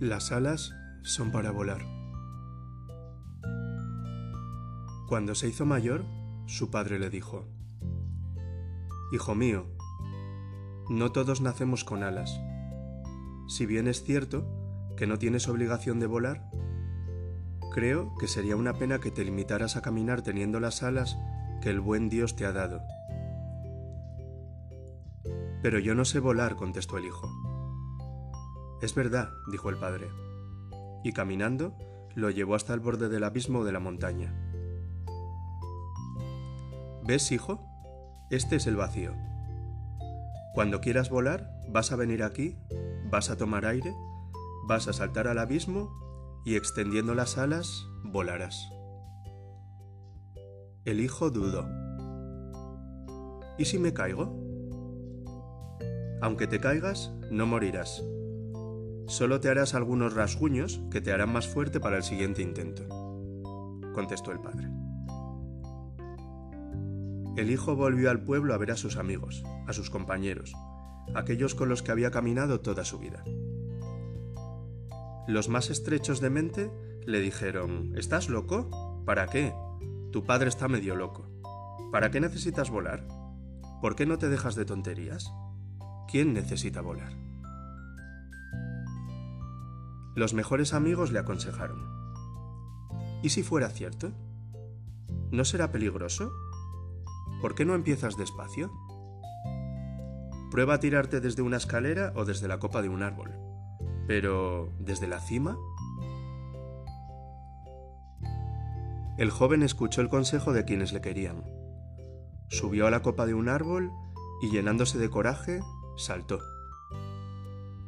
Las alas son para volar. Cuando se hizo mayor, su padre le dijo, Hijo mío, no todos nacemos con alas. Si bien es cierto que no tienes obligación de volar, creo que sería una pena que te limitaras a caminar teniendo las alas que el buen Dios te ha dado. Pero yo no sé volar, contestó el hijo. Es verdad, dijo el padre, y caminando lo llevó hasta el borde del abismo de la montaña. ¿Ves, hijo? Este es el vacío. Cuando quieras volar, vas a venir aquí, vas a tomar aire, vas a saltar al abismo y extendiendo las alas, volarás. El hijo dudó. ¿Y si me caigo? Aunque te caigas, no morirás, Solo te harás algunos rasguños que te harán más fuerte para el siguiente intento, contestó el padre. El hijo volvió al pueblo a ver a sus amigos, a sus compañeros, aquellos con los que había caminado toda su vida. Los más estrechos de mente le dijeron, ¿Estás loco? ¿Para qué? Tu padre está medio loco. ¿Para qué necesitas volar? ¿Por qué no te dejas de tonterías? ¿Quién necesita volar? Los mejores amigos le aconsejaron. ¿Y si fuera cierto? ¿No será peligroso? ¿Por qué no empiezas despacio? Prueba a tirarte desde una escalera o desde la copa de un árbol. Pero, ¿desde la cima? El joven escuchó el consejo de quienes le querían. Subió a la copa de un árbol y llenándose de coraje, saltó.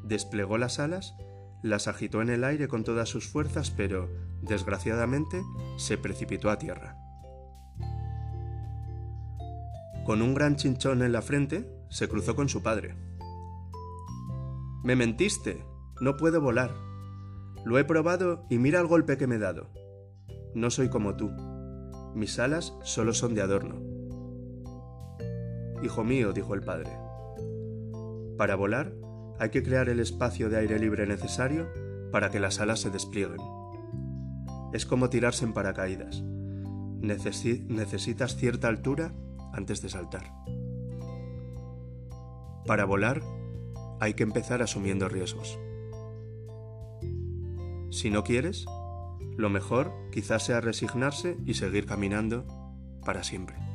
Desplegó las alas las agitó en el aire con todas sus fuerzas, pero, desgraciadamente, se precipitó a tierra. Con un gran chinchón en la frente, se cruzó con su padre. Me mentiste, no puedo volar. Lo he probado y mira el golpe que me he dado. No soy como tú. Mis alas solo son de adorno. Hijo mío, dijo el padre, para volar hay que crear el espacio de aire libre necesario para que las alas se desplieguen. Es como tirarse en paracaídas. necesitas cierta altura antes de saltar. Para volar hay que empezar asumiendo riesgos. Si no quieres, lo mejor quizás sea resignarse y seguir caminando para siempre.